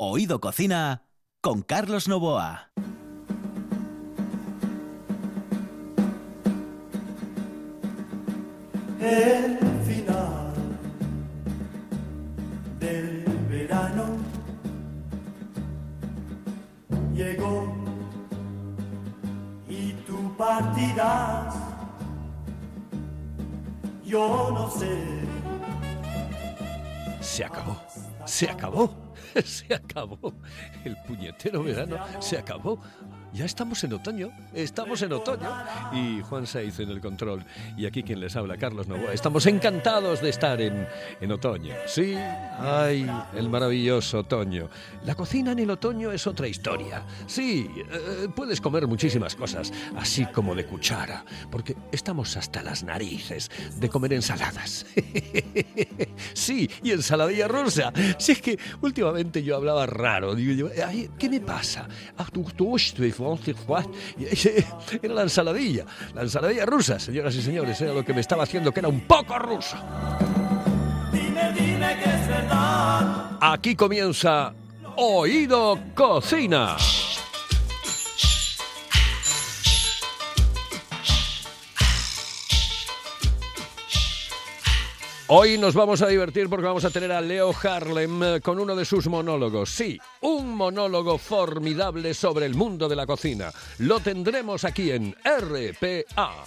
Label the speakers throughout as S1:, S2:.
S1: Oído Cocina con Carlos Novoa.
S2: El final del verano llegó y tú partirás. Yo no sé.
S3: Se acabó, se acabó, se acabó. El puñetero verano se acabó. Ya estamos en otoño, estamos en otoño. Y Juan Saiz en el control. Y aquí quien les habla, Carlos Novoa. Estamos encantados de estar en, en otoño. Sí, ay, el maravilloso otoño. La cocina en el otoño es otra historia. Sí, eh, puedes comer muchísimas cosas, así como de cuchara, porque estamos hasta las narices de comer ensaladas. sí, y ensaladilla rusa. Si es que últimamente yo hablaba raro. Digo ay, ¿qué me pasa? Era la ensaladilla, la ensaladilla rusa, señoras y señores, era lo que me estaba haciendo que era un poco ruso.
S2: Dime, dime que es verdad.
S3: Aquí comienza Oído Cocina. Hoy nos vamos a divertir porque vamos a tener a Leo Harlem eh, con uno de sus monólogos. Sí, un monólogo formidable sobre el mundo de la cocina. Lo tendremos aquí en RPA.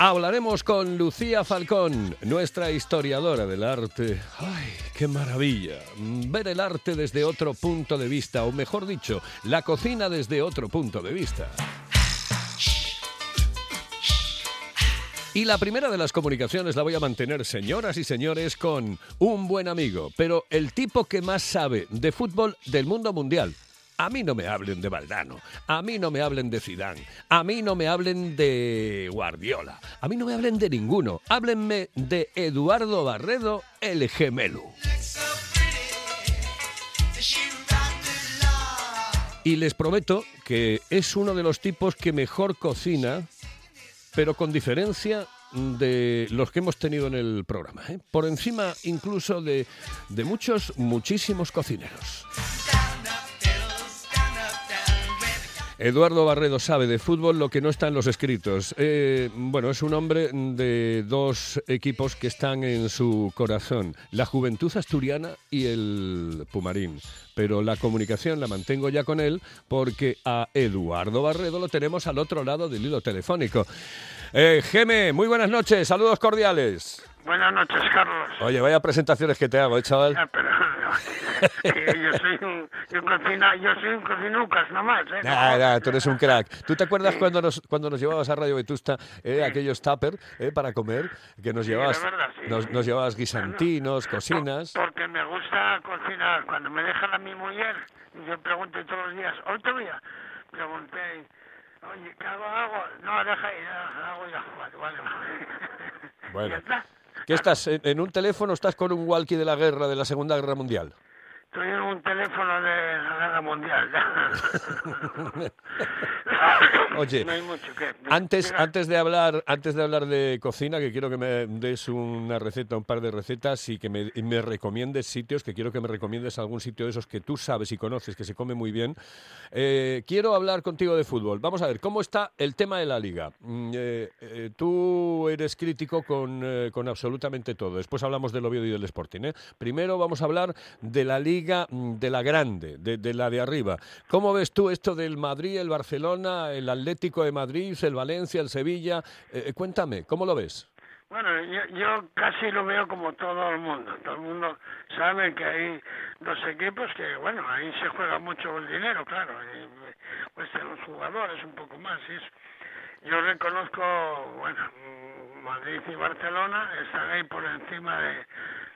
S3: Hablaremos con Lucía Falcón, nuestra historiadora del arte. ¡Ay, qué maravilla! Ver el arte desde otro punto de vista, o mejor dicho, la cocina desde otro punto de vista. Y la primera de las comunicaciones la voy a mantener, señoras y señores, con un buen amigo, pero el tipo que más sabe de fútbol del mundo mundial. A mí no me hablen de Valdano, a mí no me hablen de Zidane, a mí no me hablen de Guardiola, a mí no me hablen de ninguno. Háblenme de Eduardo Barredo, el gemelo. Y les prometo que es uno de los tipos que mejor cocina pero con diferencia de los que hemos tenido en el programa, ¿eh? por encima incluso de, de muchos, muchísimos cocineros. Eduardo Barredo sabe de fútbol lo que no está en los escritos. Eh, bueno, es un hombre de dos equipos que están en su corazón, la Juventud Asturiana y el Pumarín. Pero la comunicación la mantengo ya con él porque a Eduardo Barredo lo tenemos al otro lado del hilo telefónico. Eh, Geme, muy buenas noches, saludos cordiales.
S4: Buenas noches, Carlos.
S3: Oye, vaya presentaciones que te hago, ¿eh, chaval?
S4: Ah, pero, que yo soy un, yo cocina, yo soy un cocinucas nomás, ¿eh?
S3: Nah, nah, tú eres un crack. ¿Tú te acuerdas cuando nos cuando nos llevabas a Radio Vetusta eh, aquellos tupper eh, para comer que nos
S4: Sí,
S3: llevabas
S4: verdad, sí.
S3: nos, nos llevabas guisantinos, cocinas?
S4: Porque me gusta cocinar. Cuando me dejan a mi mujer, yo pregunto todos los días, hoy te voy a pregunté, oye, ¿qué hago? hago? No, deja ahí, ya, hago ya. Vale, vale, vale.
S3: Bueno. ¿Qué estás en, en un teléfono estás con un walkie de la guerra de la Segunda Guerra Mundial?
S4: Un teléfono de la guerra mundial.
S3: Oye,
S4: no hay mucho que.
S3: Antes,
S4: Mira,
S3: antes de hablar, antes de hablar de cocina, que quiero que me des una receta, un par de recetas y que me, y me recomiendes sitios, que quiero que me recomiendes algún sitio de esos que tú sabes y conoces, que se come muy bien. Eh, quiero hablar contigo de fútbol. Vamos a ver, ¿cómo está el tema de la liga? Mm, eh, eh, tú eres crítico con, eh, con absolutamente todo. Después hablamos del Oviedo y del Sporting. Primero vamos a hablar de la liga mm, de la grande, de, la de arriba. ¿Cómo ves tú esto del Madrid, el Barcelona, el Atlético de Madrid, el Valencia, el Sevilla? Eh, eh, cuéntame, ¿cómo lo ves?
S4: Bueno, yo, yo casi lo veo como todo el mundo. Todo el mundo sabe que hay dos equipos que, bueno, ahí se juega mucho el dinero, claro. Y cuestan los jugadores un poco más. Y eso. Yo reconozco, bueno, mm, Madrid y Barcelona están ahí por encima de,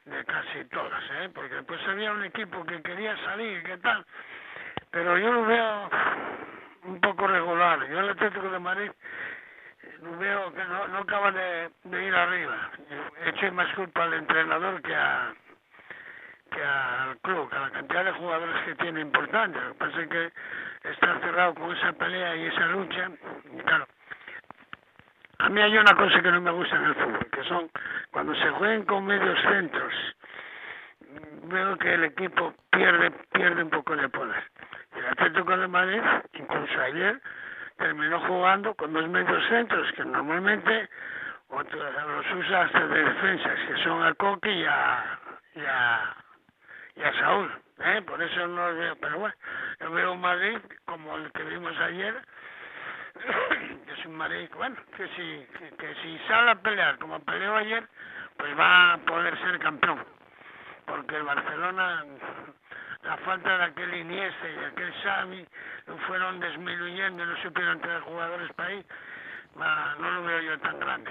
S4: de casi todas, ¿eh? Porque después había un equipo que quería salir, ¿qué tal? Pero yo lo veo un poco regular. Yo el Atlético de Madrid no veo que no, no acaba de, de ir arriba. Echo más culpa al entrenador que a que al club, a la cantidad de jugadores que tiene importante. Lo que pasa es que está cerrado con esa pelea y esa lucha. Claro, a mí hay una cosa que no me gusta en el fútbol, que son cuando se jueguen con medios centros veo que el equipo pierde pierde un poco de poder. El Atlético de Madrid, incluso ayer, terminó jugando con dos medios centros que normalmente otros los usa hasta de defensas, que son a Coque y a, y y a Saúl. ¿eh? Por eso no los veo. Pero bueno, yo veo Madrid como el que vimos ayer, Madrid, bueno, que si, que, si sale a pelear como peleó ayer, pues va a poder ser campeón. Porque el Barcelona, la falta de aquel Iniesta y aquel Xavi, fueron disminuyendo y no supieron tener jugadores para ahí. No lo veo yo tan grande.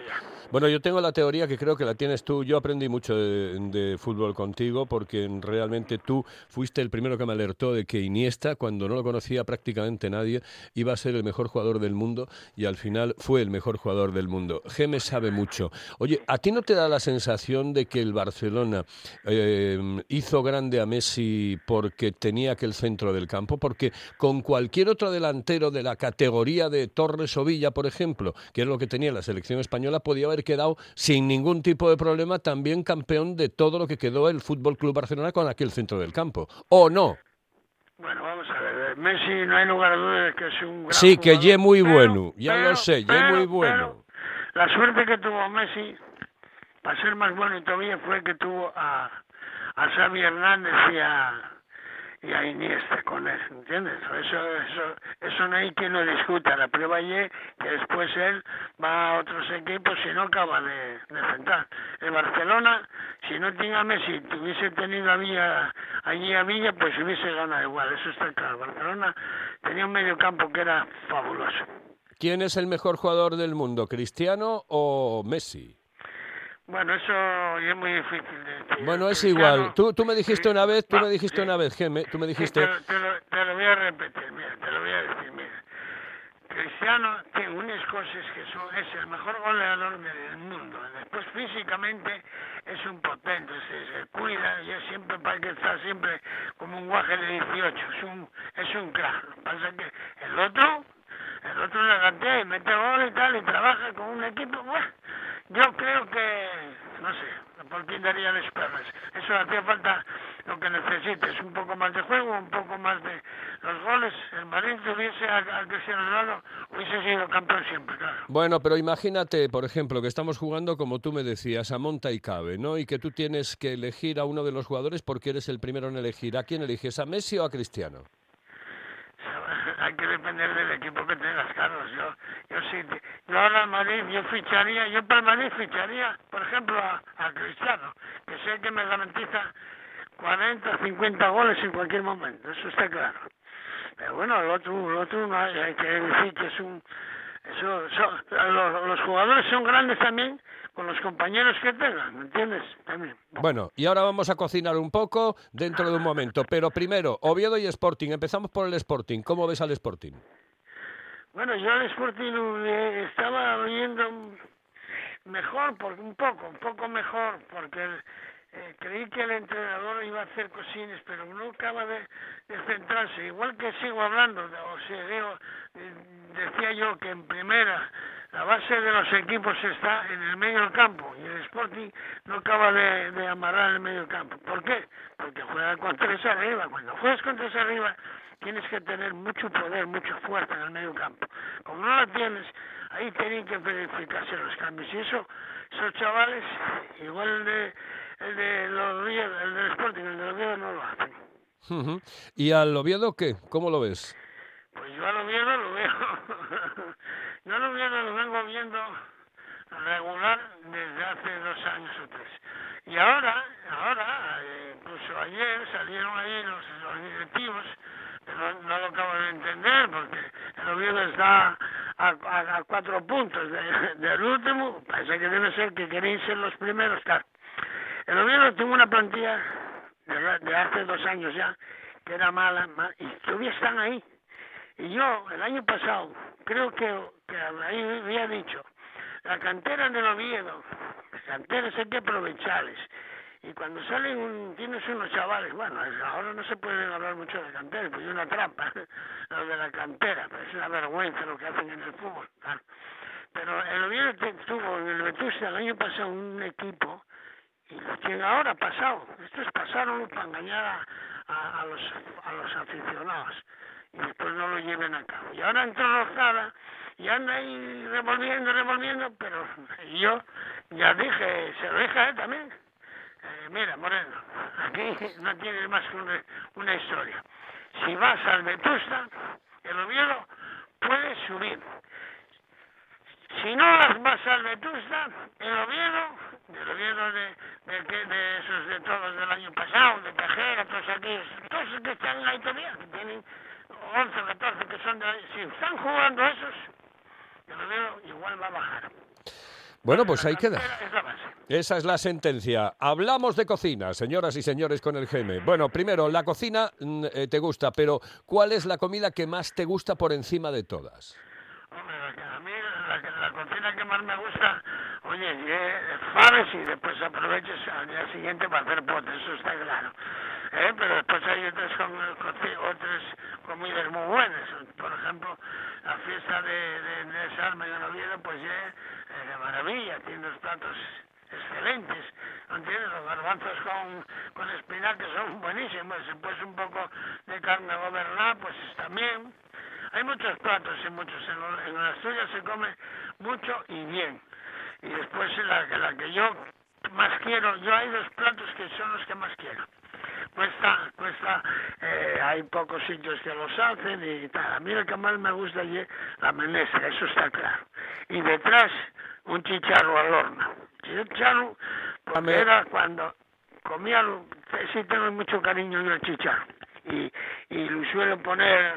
S3: Bueno, yo tengo la teoría que creo que la tienes tú. Yo aprendí mucho de, de fútbol contigo porque realmente tú fuiste el primero que me alertó de que Iniesta, cuando no lo conocía prácticamente nadie, iba a ser el mejor jugador del mundo y al final fue el mejor jugador del mundo. Gemes sabe mucho. Oye, ¿a ti no te da la sensación de que el Barcelona eh, hizo grande a Messi porque tenía aquel centro del campo? Porque con cualquier otro delantero de la categoría de Torres o Villa, por ejemplo, que es lo que tenía la selección española, podía haber quedado sin ningún tipo de problema también campeón de todo lo que quedó el Fútbol Club Barcelona con aquel centro del campo. ¿O no?
S4: Bueno, vamos a ver. Messi no hay lugar a dudas que es un gran
S3: Sí, que
S4: jugador,
S3: ye muy
S4: pero-
S3: bueno, ya
S4: pero-
S3: lo sé, ye
S4: pero-
S3: muy bueno.
S4: la suerte que tuvo Messi, para ser más bueno todavía, fue que tuvo a, a Xavi Hernández y a, y a Iniesta con él, ¿entiendes? Eso, eso, eso no hay quien lo discuta. La prueba ayer que después él va a otros equipos y no acaba de, de centrar. El Barcelona, si no tenía Messi, tuviese tenido a Villa, allí a Villa, pues hubiese ganado igual, eso está claro. Barcelona tenía un medio campo que era fabuloso.
S3: ¿Quién es el mejor jugador del mundo, Cristiano o Messi?
S4: Bueno, eso es muy difícil de decir.
S3: Bueno, es igual. Tú, tú me dijiste
S4: Sí,
S3: una vez, tú me dijiste
S4: sí.
S3: una vez, Geme, tú me
S4: Sí,
S3: dijiste...
S4: te, lo- te lo, te lo voy a repetir, mira, te lo voy a decir, mira. Cristiano tiene unas cosas que son, es el mejor goleador del mundo. Después físicamente es un potente, se, se cuida, y es siempre para que está siempre como un guaje de 18, es un, es un crack. Lo que pasa es que el otro, el otro la gatea y mete gol y tal, y trabaja con un equipo, bueno, yo creo que, no sé, por quién daría las. Eso hacía falta lo que necesites, un poco más de juego, un poco más de los goles. El Madrid tuviese a, a Cristiano Ronaldo, hubiese sido campeón siempre, claro.
S3: Bueno, pero imagínate, por ejemplo, que estamos jugando, como tú me decías, a monta y cabe, ¿no? Y que tú tienes que elegir a uno de los jugadores porque eres el primero en elegir. ¿A quién eliges? ¿A Messi o a Cristiano?
S4: Hay que depender del equipo que tengas, Carlos. Yo, yo sí, yo ahora Madrid, yo ficharía, yo para el Madrid ficharía, por ejemplo, a, Cristiano, que sé que me garantiza 40, 50 goles en cualquier momento, eso está claro. Pero bueno, el otro, el otro no hay que decir que es un... Eso, eso- los, los jugadores son grandes también con los compañeros que tengan, ¿me entiendes? También.
S3: Bueno, y ahora vamos a cocinar un poco dentro de un momento. Pero primero, Oviedo y Sporting. Empezamos por el Sporting. ¿Cómo ves al Sporting?
S4: Bueno, yo al Sporting eh, estaba oyendo mejor, por, un poco, un poco mejor, porque eh, creí que el entrenador iba a hacer cosines, pero no acaba de, centrarse. Igual que sigo hablando, o sea, digo, eh, decía yo que en primera la base de los equipos está en el medio campo y el Sporting no acaba de, de amarrar el medio campo. ¿Por qué? Porque juega con tres arriba. Cuando juegas con tres arriba tienes que tener mucho poder, mucha fuerza en el medio campo. Como no la tienes, ahí tienen que verificarse los cambios. Y eso, esos chavales, igual de, el de los Oviedo, el del Sporting, el de los Oviedo no lo hacen.
S3: ¿Y al Oviedo qué? ¿Cómo lo ves?
S4: Pues yo al Oviedo lo veo. yo al Oviedo lo vengo viendo regular desde hace dos años o tres. Y ahora, ahora, eh, incluso ayer salieron ahí los, los directivos, que no, no lo acabo de entender, porque el Oviedo está a, a- a cuatro puntos de- del último, parece que debe ser que queréis ser los primeros, claro. El Oviedo tuvo una plantilla de, de hace dos años ya, que era mala, ma- y todavía están ahí. Y yo, el año pasado, creo que, ahí había dicho, la cantera del Oviedo, las canteras hay que aprovecharles. Y cuando salen, un, tienes unos chavales, bueno, ahora no se puede hablar mucho de cantera, pues es una trampa, lo de la cantera, pero es una vergüenza lo que hacen en el fútbol. Pero el Oviedo tuvo en el Vetusta el año pasado un equipo tiene ahora pasado. Esto es pasaron para engañar a, a, a los, a los aficionados y después no lo lleven a cabo. Y ahora entró Lozada y anda ahí revolviendo, revolviendo, pero yo ya dije, se lo dije a él también. Eh, mira, Moreno, aquí no tienes más que una, una historia. Si vas al Vetusta, el Oviedo puede subir. Si no vas al Vetusta, el Oviedo, el Oviedo de, de, que- de esos de todos del año pasado, de Tejera, todos aquellos, todos que están ahí todavía, que tienen 11 o 14 que son de ahí, si están jugando esos, el Oviedo igual va a bajar.
S3: Bueno, pues ahí queda. Esa es la sentencia. Hablamos de cocina, señoras y señores, con el GM. Bueno, primero, la cocina mm, eh, te gusta, pero ¿cuál es la comida que más te gusta por encima de todas?
S4: Hombre, a mí la, cocina que más me gusta, oye, eh, faves y después aproveches al día siguiente para hacer potes, eso está claro. Eh, pero después hay otras, com- otras comidas muy buenas. Por ejemplo, la fiesta de, de, de Desarme en Oviedo, pues ya es de maravilla, tiene unos platos excelentes. ¿No entiendes? Los garbanzos con, con espinaca son buenísimos. Después un poco de carne también. Hay muchos platos y muchos. En, en Asturias se come mucho y bien. Y después la, que- la que yo más quiero, yo hay dos platos que son los que más quiero. Cuesta, cuesta, eh, hay pocos sitios que los hacen y tal. A mí lo que más me gusta es la menestra, eso está claro. Y detrás, un chicharro al horno. Chicharro, porque era cuando comía, sí tengo mucho cariño yo al chicharro. Y, y lo suelo poner,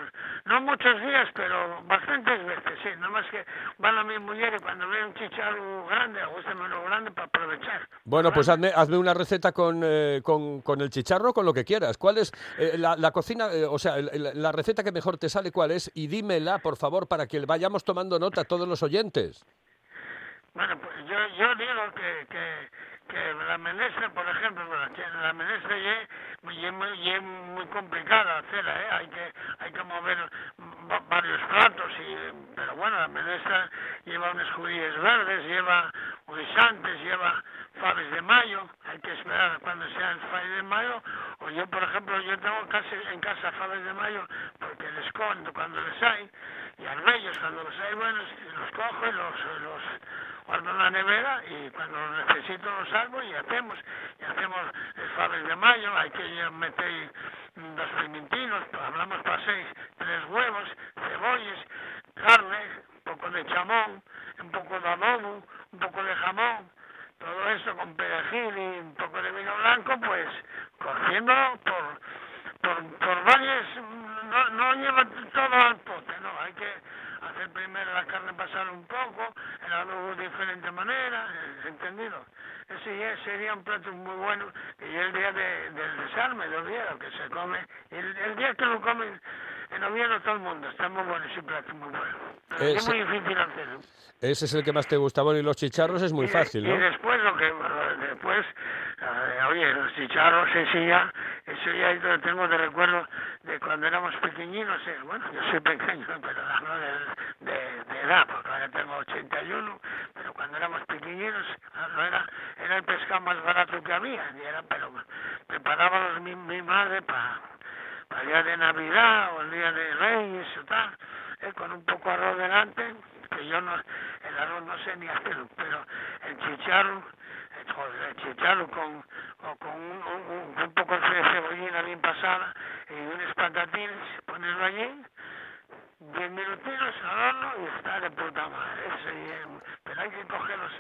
S4: no muchos días, pero bastantes veces, sí. Nada más que van a mi mujer y cuando ve un chicharro grande, gusta menos grande para aprovechar.
S3: Bueno, pues hazme, hazme una receta con, eh, con, con el chicharro, con lo que quieras. ¿Cuál es eh, la, la cocina, eh, o sea, el- el- la receta que mejor te sale, cuál es? Y dímela, por favor, para que vayamos tomando nota todos los oyentes.
S4: Bueno, pues yo, yo digo que, que, que la menestra, por ejemplo, la menestra ya es muy, es muy complicada hacerla, ¿eh? Hay que, hay que mover va- varios platos, y, pero bueno, la menestra lleva unas judías verdes, lleva guisantes, lleva faves de mayo, hay que esperar cuando sean faves de mayo, o yo, por ejemplo, yo tengo casi en casa faves de mayo porque les escondo cuando les hay, y armellos cuando los hay buenos, los cojo y los, los guardo en la nevera y cuando los necesito los salgo y hacemos, y hacemos el faves de mayo, hay que meter dos pimentinos, hablamos para seis, tres huevos, cebollas, carne, un poco de chamón, un poco de adobo, un poco de jamón, todo eso con perejil y un poco de vino blanco, pues cociéndolo por, por, por varias, no, no lleva todo al pote, no, hay que hacer primero la carne pasar un poco, el adobo de diferente manera, eh, ¿entendido? Ese ya sería un plato muy bueno, ya el día de, del desarme, del día que se come, el, el día que lo comen en Oviedo todo el mundo, está muy bueno ese plato, muy bueno. Pero es
S3: Ese-
S4: muy difícil hacerlo.
S3: Ese es el que más te gusta. Bueno, y los chicharros es muy
S4: Y de-
S3: fácil,
S4: Y
S3: ¿no?
S4: después lo que después, oye, los chicharros, ese ya, eso ya lo tengo de recuerdo de cuando éramos pequeñinos, eh, bueno, yo soy pequeño, pero hablo de, edad, porque ahora tengo 81, pero cuando éramos pequeñinos, no era, era el pescado más barato que había, y era, pero preparábamos mi, mi madre para para el día de Navidad o el día de Reyes o tal, eh, con un poco de arroz delante, que yo no, el arroz no sé ni hacerlo, pero el chicharro, eh, el chicharro con, o con un, poco de cebollina bien pasada y unos patatines, ponerlo allí, diez minutitos al horno y está de puta madre. Eso, eh, hay que cogerlos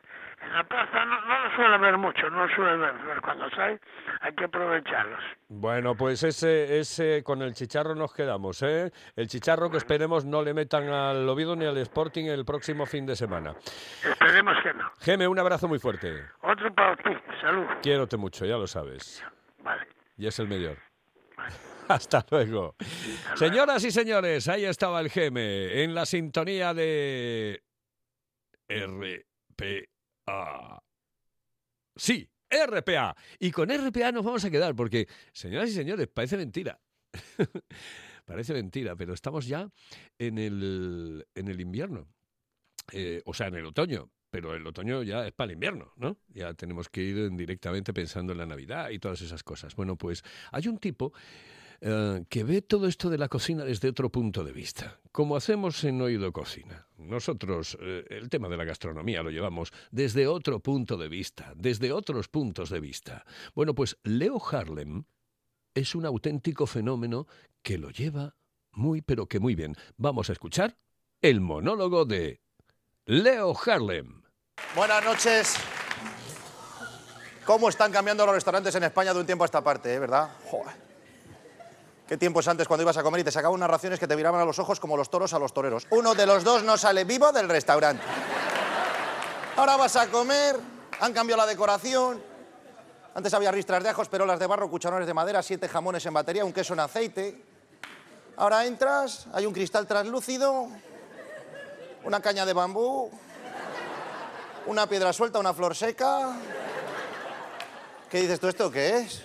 S4: en la plaza, no, no lo suele ver mucho, no lo suele ver, pero cuando sale hay que aprovecharlos.
S3: Bueno, pues ese, ese con el chicharro nos quedamos, ¿eh? El chicharro que esperemos no le metan al Oviedo ni al Sporting el próximo fin de semana.
S4: Esperemos que no.
S3: Geme, un abrazo muy fuerte.
S4: Otro para ti, salud.
S3: Quiérote mucho, ya lo sabes.
S4: Vale.
S3: Y es el mejor. Hasta luego. Señoras y señores, ahí estaba el Geme en la sintonía de RPA. Sí, RPA. Y con RPA nos vamos a quedar porque, señoras y señores, parece mentira. parece mentira, pero estamos ya en el, en el invierno. Eh, o sea, en el otoño. pero el otoño ya es para el invierno, ¿no? Ya tenemos que ir directamente pensando en la Navidad y todas esas cosas. Bueno, pues hay un tipo eh, que ve todo esto de la cocina desde otro punto de vista, como hacemos en Oído Cocina. Nosotros eh, el tema de la gastronomía lo llevamos desde otro punto de vista, desde otros puntos de vista. Bueno, pues Leo Harlem es un auténtico fenómeno que lo lleva muy, pero que muy bien. Vamos a escuchar el monólogo de Leo Harlem.
S5: Buenas noches. ¿Cómo están cambiando los restaurantes en España de un tiempo a esta parte, eh, verdad? ¿Qué tiempos antes cuando ibas a comer y te sacaban unas raciones que te miraban a los ojos como los toros a los toreros? Uno de los dos no sale vivo del restaurante. Ahora vas a comer, han cambiado la decoración. Antes había ristras de ajos, perolas de barro, cucharones de madera, siete jamones en batería, un queso en aceite. Ahora entras, hay un cristal translúcido, una caña de bambú, una piedra suelta, una flor seca. ¿Qué dices tú esto qué es?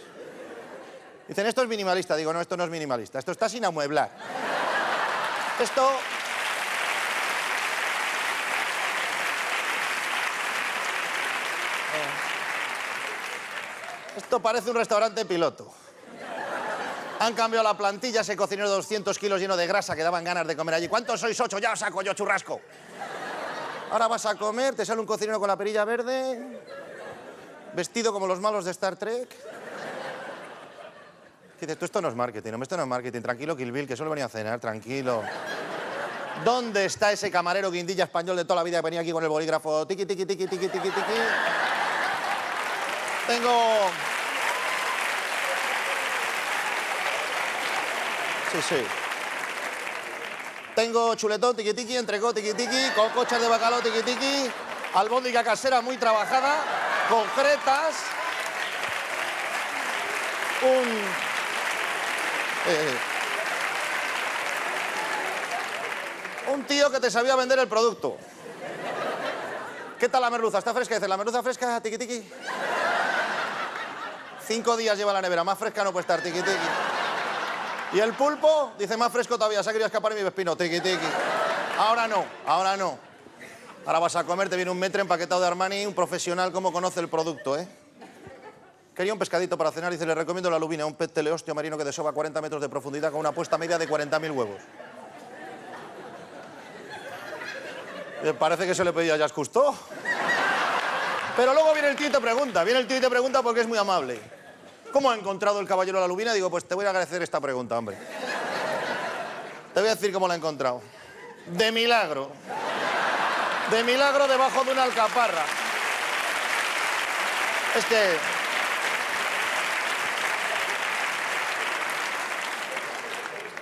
S5: Dicen, esto es minimalista. Digo, no, esto no es minimalista. Esto está sin amueblar. Esto... Esto parece un restaurante piloto. Han cambiado la plantilla, ese cocinero de 200 kilos lleno de grasa que daban ganas de comer allí. ¿Cuántos sois? Ocho, ya os saco yo churrasco. Ahora vas a comer, te sale un cocinero con la perilla verde, vestido como los malos de Star Trek. ¿Qué dices? Tú esto no es marketing, hombre, esto no es marketing. Tranquilo, Kill que solo venía a cenar, tranquilo. ¿Dónde está ese camarero guindilla español de toda la vida que venía aquí con el bolígrafo? Tiki, tiki, tiki, tiki, tiki, tiki. Tengo... Sí, sí. Tengo chuletón, tiki tiki, entrecó, tiki tiki, con cochas de bacalao, tiki tiki, albóndiga casera muy trabajada, concretas, un... eh, un tío que te sabía vender el producto. ¿Qué tal la merluza? ¿Está fresca? Dice, ¿la merluza fresca? Tiki tiki. Cinco días lleva la nevera, más fresca no puede estar, tiki tiki. Y el pulpo, dice, más fresco todavía, se ha querido escapar mi vespino, tiki tiki. Ahora no, ahora no. Ahora vas a comer, te viene un metre empaquetado de Armani, un profesional como conoce el producto, ¿eh? Quería un pescadito para cenar, dice, le recomiendo la lubina, un pez teleostio marino que desova 40 metros de profundidad con una puesta media de 40.000 huevos. Eh, Parece que se le pedía a Jacques Cousteau. Pero luego viene el tío y te pregunta, viene el tío y te pregunta porque es muy amable. ¿Cómo ha encontrado el caballero la lubina? Digo, pues te voy a agradecer esta pregunta, hombre. Te voy a decir cómo la ha encontrado. De milagro. De milagro debajo de una alcaparra. Es que...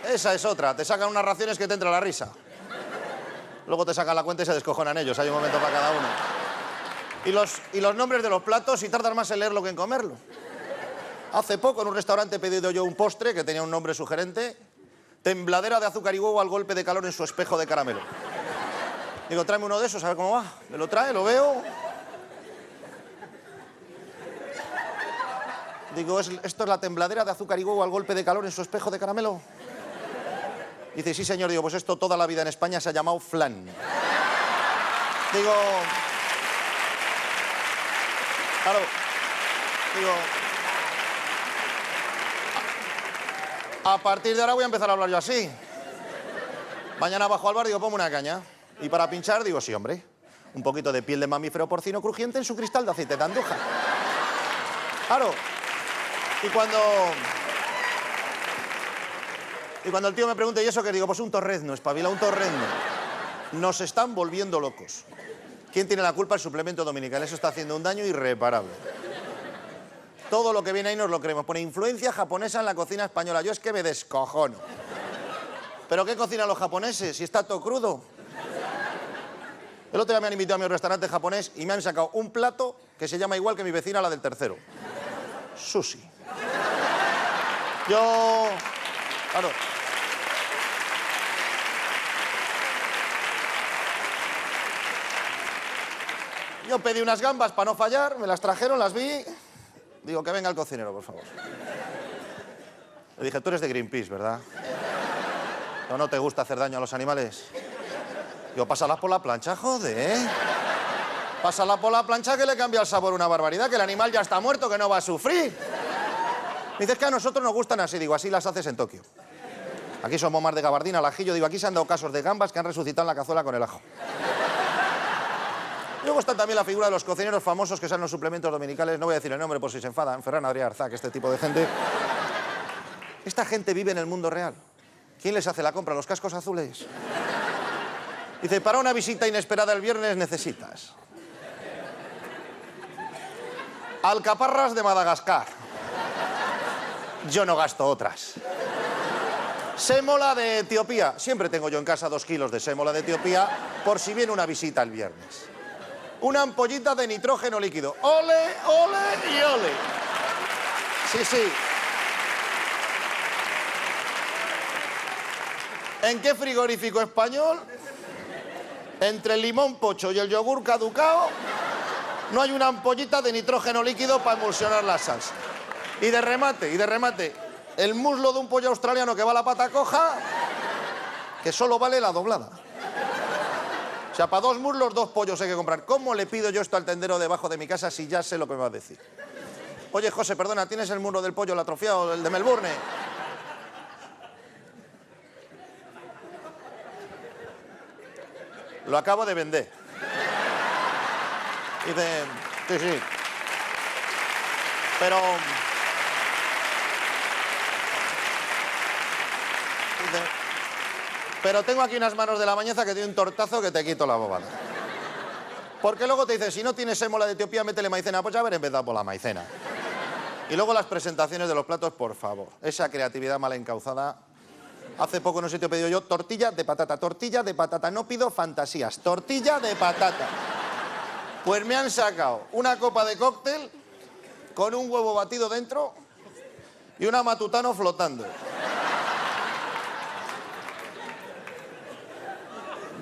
S5: Esa es otra. Te sacan unas raciones que te entra la risa. Luego te sacan la cuenta y se descojonan ellos. Hay un momento para cada uno. Y los, y los nombres de los platos y tardan más en leerlo que en comerlo. Hace poco en un restaurante he pedido yo un postre que tenía un nombre sugerente. Tembladera de azúcar y huevo al golpe de calor en su espejo de caramelo. Digo, tráeme uno de esos, a ver cómo va. Me lo trae, lo veo. Digo, ¿es- ¿esto es la tembladera de azúcar y huevo al golpe de calor en su espejo de caramelo? Dice, sí, señor. Digo, pues esto toda la vida en España se ha llamado flan. Digo... Claro. Digo... A partir de ahora voy a empezar a hablar yo así. Mañana bajo al bar, digo, una caña. Y para pinchar, digo, sí, hombre. Un poquito de piel de mamífero porcino crujiente en su cristal de aceite de andújar. Claro. Y cuando... Y cuando el tío me pregunta, ¿y eso qué? Digo, pues un torrezno, espabila, un torrezno. Nos están volviendo locos. ¿Quién tiene la culpa? El suplemento dominical. Eso está haciendo un daño irreparable. Todo lo que viene ahí nos lo creemos. Pone influencia japonesa en la cocina española. Yo es que me descojono. ¿Pero qué cocinan los japoneses? Si está todo crudo. El otro día me han invitado a mi restaurante japonés y me han sacado un plato que se llama igual que mi vecina, la del tercero. Sushi. Yo... Yo pedí unas gambas para no fallar, me las trajeron, las vi. Digo, que venga el cocinero, por favor. Le dije, tú eres de Greenpeace, ¿verdad? ¿No, no te gusta hacer daño a los animales? Digo, pásalas por la plancha, joder. Pásala por la plancha que le cambia el sabor una barbaridad, que el animal ya está muerto, que no va a sufrir. Dices que a nosotros nos gustan así, digo, así las haces en Tokio. Aquí somos más de gabardina, al ajillo, digo, aquí se han dado casos de gambas que han resucitado en la cazuela con el ajo. Luego está también la figura de los cocineros famosos que salen los suplementos dominicales, no voy a decir el nombre por si se enfadan, Ferran Adrià Arzac, este tipo de gente. Esta gente vive en el mundo real. ¿Quién les hace la compra? ¿Los cascos azules? Dice, para una visita inesperada el viernes necesitas alcaparras de Madagascar. Yo no gasto otras. Sémola de Etiopía. Siempre tengo yo en casa dos kilos de sémola de Etiopía por si viene una visita el viernes. Una ampollita de nitrógeno líquido. Ole, ole y ole. Sí, sí. ¿En qué frigorífico español? Entre el limón pocho y el yogur caducao no hay una ampollita de nitrógeno líquido para emulsionar la salsa. Y de remate, y de remate, el muslo de un pollo australiano que va a la pata coja, que solo vale la doblada. O sea, para dos muslos, dos pollos hay que comprar. ¿Cómo le pido yo esto al tendero debajo de mi casa si ya sé lo que me va a decir? Oye, José, perdona, ¿tienes el muslo del pollo, el atrofiado, el de Melbourne? Lo acabo de vender. Dice, sí, sí. Pero... Dice, pero tengo aquí unas manos de la mañeza que tiene un tortazo que te quito la bobada. Porque luego te dice, si no tienes émola de Etiopía, métele maicena. Pues ya haber empezado por la maicena. Y luego las presentaciones de los platos, por favor. Esa creatividad mal encauzada. Hace poco sé te he pedido yo tortilla de patata, tortilla de patata. No pido fantasías, tortilla de patata. Pues me han sacado una copa de cóctel con un huevo batido dentro y una matutano flotando.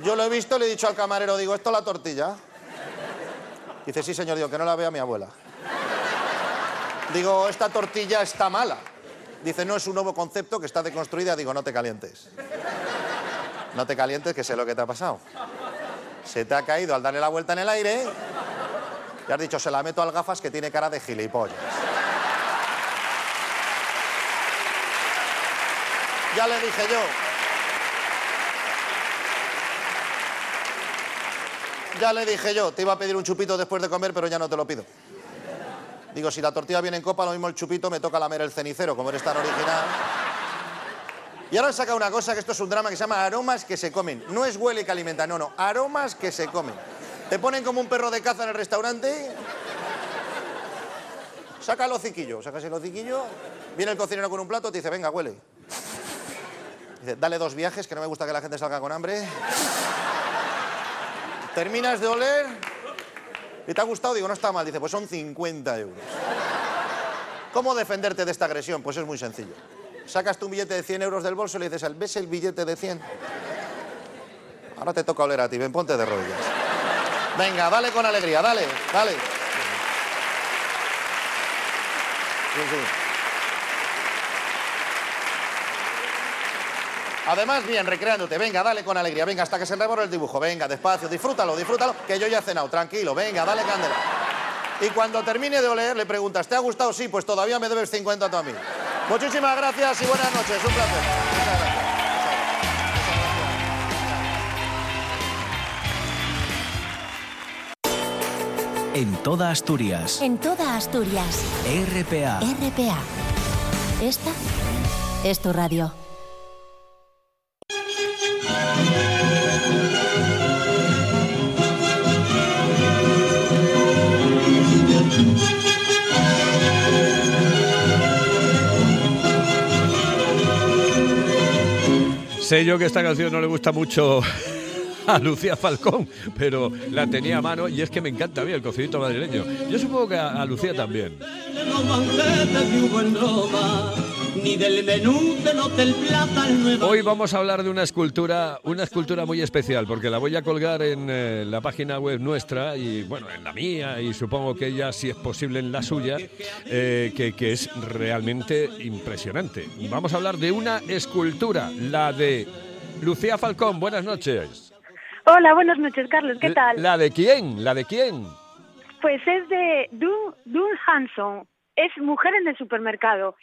S5: Yo lo he visto, le he dicho al camarero, digo, ¿esto es la tortilla? Dice, sí, señor, digo, que no la vea mi abuela. Digo, esta tortilla está mala. Dice, no, es un nuevo concepto que está deconstruida. Digo, no te calientes. No te calientes, que sé lo que te ha pasado. Se te ha caído al darle la vuelta en el aire y has dicho, se la meto al gafas que tiene cara de gilipollas. Ya le dije yo. Ya le dije yo, te iba a pedir un chupito después de comer, pero ya no te lo pido. Digo, si la tortilla viene en copa, lo mismo el chupito, me toca lamer el cenicero, como eres tan original. Y ahora sacado una cosa, que esto es un drama que se llama aromas que se comen. No es huele que alimenta, no, no, aromas que se comen. Te ponen como un perro de caza en el restaurante. Saca el hociquillo, sacas el hociquillo, viene el cocinero con un plato, te dice, venga, huele. Dice, dale dos viajes, que no me gusta que la gente salga con hambre. Terminas de oler y te ha gustado, digo, no está mal. Dice, pues son 50 euros. ¿Cómo defenderte de esta agresión? Pues es muy sencillo. Sacas tu billete de 100 euros del bolso y le dices, ¿ves el billete de 100? Ahora te toca oler a ti, ven, ponte de rodillas. Venga, dale con alegría, dale, dale. Sí, sí. Además, bien, recreándote. Venga, dale con alegría. Venga, hasta que se reborre el dibujo. Venga, despacio, disfrútalo, disfrútalo, que yo ya he cenado. Tranquilo, venga, dale candela. Y cuando termine de oler, le preguntas, ¿te ha gustado? Sí, pues todavía me debes 50 tú a mí. Muchísimas gracias y buenas noches. Un placer. Muchas gracias.
S1: En toda Asturias.
S6: En toda Asturias.
S1: RPA.
S6: RPA. Esta es tu radio.
S3: Sé yo que esta canción no le gusta mucho a Lucía Falcón, pero la tenía a mano y es que me encanta a mí el cocinito madrileño. Yo supongo que a Lucía también.
S7: Ni del menú del Hotel Plata el Nueva
S3: Hoy vamos a hablar de una escultura, una escultura muy especial, porque la voy a colgar en eh, la página web nuestra y bueno, en la mía y supongo que ella, si es posible, en la suya, eh, que, que es realmente impresionante. Vamos a hablar de una escultura, la de Lucía Falcón. Buenas noches.
S8: Hola, buenas noches, Carlos. ¿Qué tal?
S3: ¿La de quién? ¿La de quién?
S8: Pues es de Dun, Dun Hanson. Es mujer en el supermercado.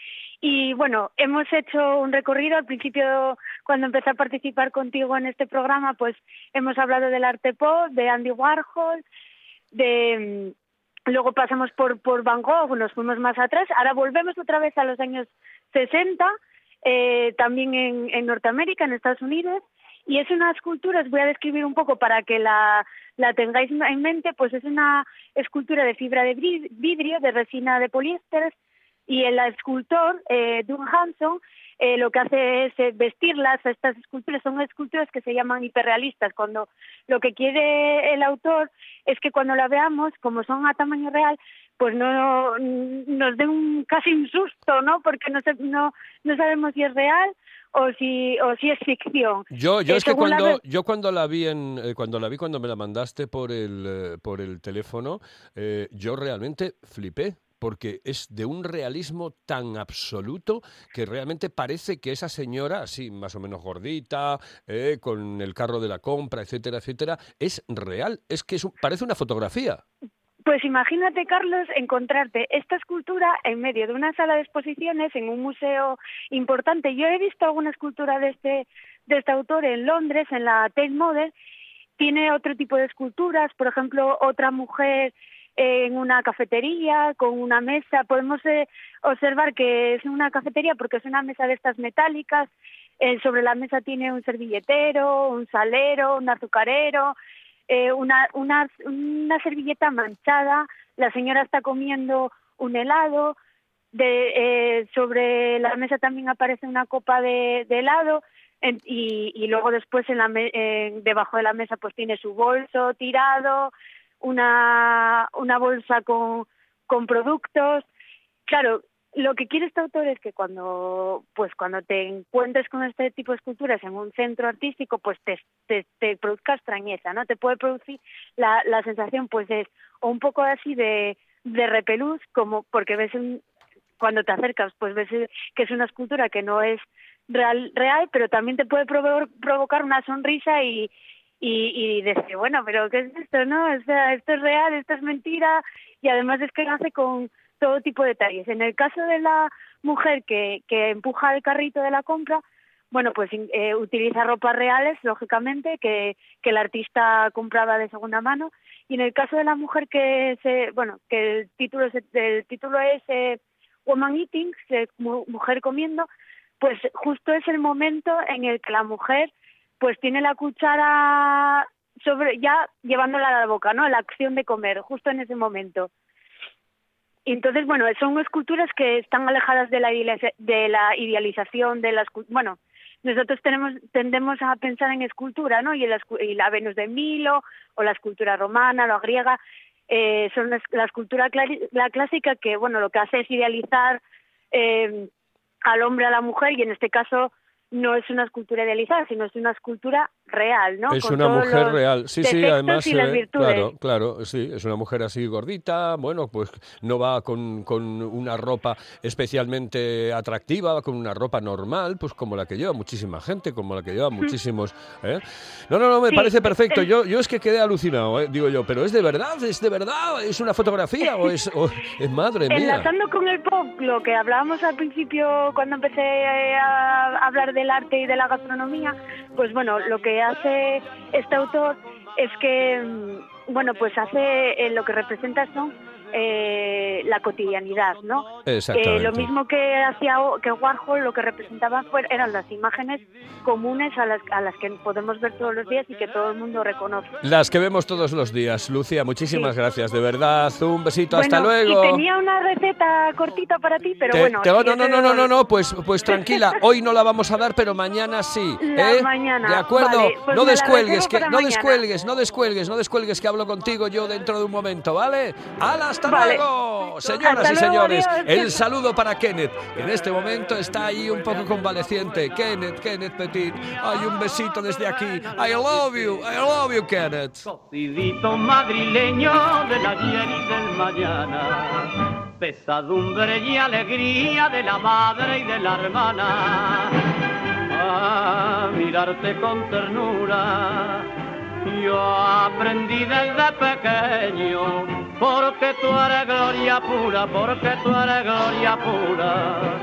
S8: Y bueno, hemos hecho un recorrido. Al principio, cuando empecé a participar contigo en este programa, pues hemos hablado del arte pop, de Andy Warhol, de mm, luego pasamos por por Van Gogh, nos fuimos más atrás. Ahora volvemos otra vez a los años 60, eh, también en, Norteamérica, en Estados Unidos. Y es una escultura, os voy a describir un poco para que la, la tengáis en mente, pues es una escultura de fibra de vidrio, de resina de poliéster, y el escultor, eh, Doug Hanson, eh, lo que hace es eh, vestirlas, estas esculturas son esculturas que se llaman hiperrealistas, cuando lo que quiere el autor es que cuando la veamos, como son a tamaño real, pues no nos dé un casi un susto, ¿no? Porque no, se- no, no sabemos si es real o si, o si es ficción.
S3: Yo, yo
S8: Eh,
S3: es que
S8: la
S3: cuando,
S8: ve-
S3: yo cuando la vi en, eh, cuando la vi cuando me la mandaste por el, eh, por el teléfono, eh, yo realmente flipé porque es de un realismo tan absoluto que realmente parece que esa señora, así más o menos gordita, eh, con el carro de la compra, etcétera, etcétera, es real. Es que es un- parece una fotografía.
S8: Pues imagínate, Carlos, encontrarte esta escultura en medio de una sala de exposiciones en un museo importante. Yo he visto alguna escultura de este, de este autor en Londres, en la Tate Modern. Tiene otro tipo de esculturas, por ejemplo, otra mujer en una cafetería con una mesa. Podemos eh, observar que es una cafetería porque es una mesa de estas metálicas. Eh, sobre la mesa tiene un servilletero, un salero, un azucarero, eh, una, una, una servilleta manchada, la señora está comiendo un helado, sobre la mesa también aparece una copa de, helado y, luego después en la debajo de la mesa pues tiene su bolso tirado, una, una bolsa con, con productos. Claro, lo que quiere este autor es que cuando pues cuando te encuentres con este tipo de esculturas en un centro artístico pues te, te, produzca extrañeza no te puede producir la, la sensación pues es o un poco así de, de repelús como porque ves un, cuando te acercas pues ves que es una escultura que no es real real pero también te puede provo- provocar una sonrisa y y, y decir, bueno, pero ¿qué es esto, no? O sea, esto es real, esto es mentira, y además es que lo hace con todo tipo de detalles. En el caso de la mujer que, que empuja el carrito de la compra, bueno, pues eh, utiliza ropas reales, lógicamente, que, que el artista compraba de segunda mano, y en el caso de la mujer que se, bueno, que el título es, título es eh, Woman Eating, mu- mujer comiendo, pues justo es el momento en el que la mujer pues tiene la cuchara sobre ya llevándola a la boca, ¿no? La acción de comer, justo en ese momento. Entonces, bueno, son esculturas que están alejadas de la, de la idealización de las... Bueno, nosotros tenemos tendemos a pensar en escultura, ¿no? Y, la, Venus de Milo, o la escultura romana, la griega, eh, son las- la escultura la clásica que, bueno, lo que hace es idealizar eh, al hombre, a la mujer, y en este caso no es una escultura idealizada, sino es una escultura real, ¿no?
S3: Es
S8: Con
S3: una mujer real. Sí, sí, además. eh, claro, claro, sí. Es una mujer así gordita. Bueno, pues no va con, con una ropa especialmente atractiva, va con una ropa normal, pues como la que lleva muchísima gente, como la que lleva muchísimos. ¿eh? No, no, no, me
S8: Sí,
S3: parece perfecto. Yo, yo es que quedé alucinado, ¿eh? digo yo, pero ¿es de verdad? ¿Es de verdad? ¿Es una fotografía o es, o- es madre mía?
S8: Enlazando con el pop, lo que hablábamos al principio cuando empecé a hablar del arte y de la gastronomía, pues bueno, lo que hace este autor es que, mm, bueno, pues hace eh, lo que representa son eh, la cotidianidad, ¿no? Eh, lo mismo que hacía que Warhol, lo que representaba fue, eran las imágenes comunes a las, a las que podemos ver todos los días y que todo el mundo reconoce.
S3: Las que vemos todos los días. Lucía, muchísimas
S8: Sí.
S3: gracias, de verdad. Un besito, hasta
S8: Bueno,
S3: luego.
S8: Y tenía una receta cortita para ti, pero
S3: Te-
S8: bueno.
S3: te- no, no, no, no,
S8: doy-
S3: no, no, pues, pues tranquila, hoy no la vamos a dar, pero mañana sí.
S8: La
S3: ¿eh?
S8: mañana,
S3: De acuerdo,
S8: vale, pues
S3: no descuelgues, que, no
S8: mañana.
S3: descuelgues, no descuelgues, no descuelgues, que hablo contigo yo dentro de un momento, ¿vale? ¡Hala, hasta
S8: Vale.
S3: luego! Señoras
S8: Hasta
S3: y
S8: luego,
S3: señores, el saludo para Kenneth, que en este momento está ahí un poco convaleciente. Kenneth, Kenneth Petit, hay un besito desde aquí. I love you, I love you, Kenneth.
S7: Cocidito madrileño del ayer y del mañana, pesadumbre y alegría de la madre y de la hermana. A mirarte con ternura, Yo aprendí desde pequeño, porque tú eres gloria pura, porque tú eres gloria pura,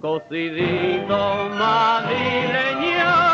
S7: cocidito madrileño.